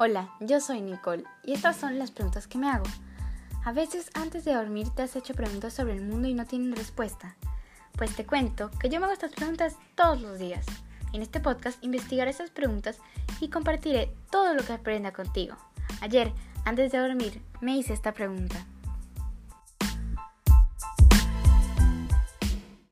Hola, yo soy Nicole y estas son las preguntas que me hago. A veces antes de dormir te has hecho preguntas sobre el mundo y no tienen respuesta. Pues te cuento que yo me hago estas preguntas todos los días. En este podcast investigaré esas preguntas y compartiré todo lo que aprenda contigo. Ayer, antes de dormir, me hice esta pregunta.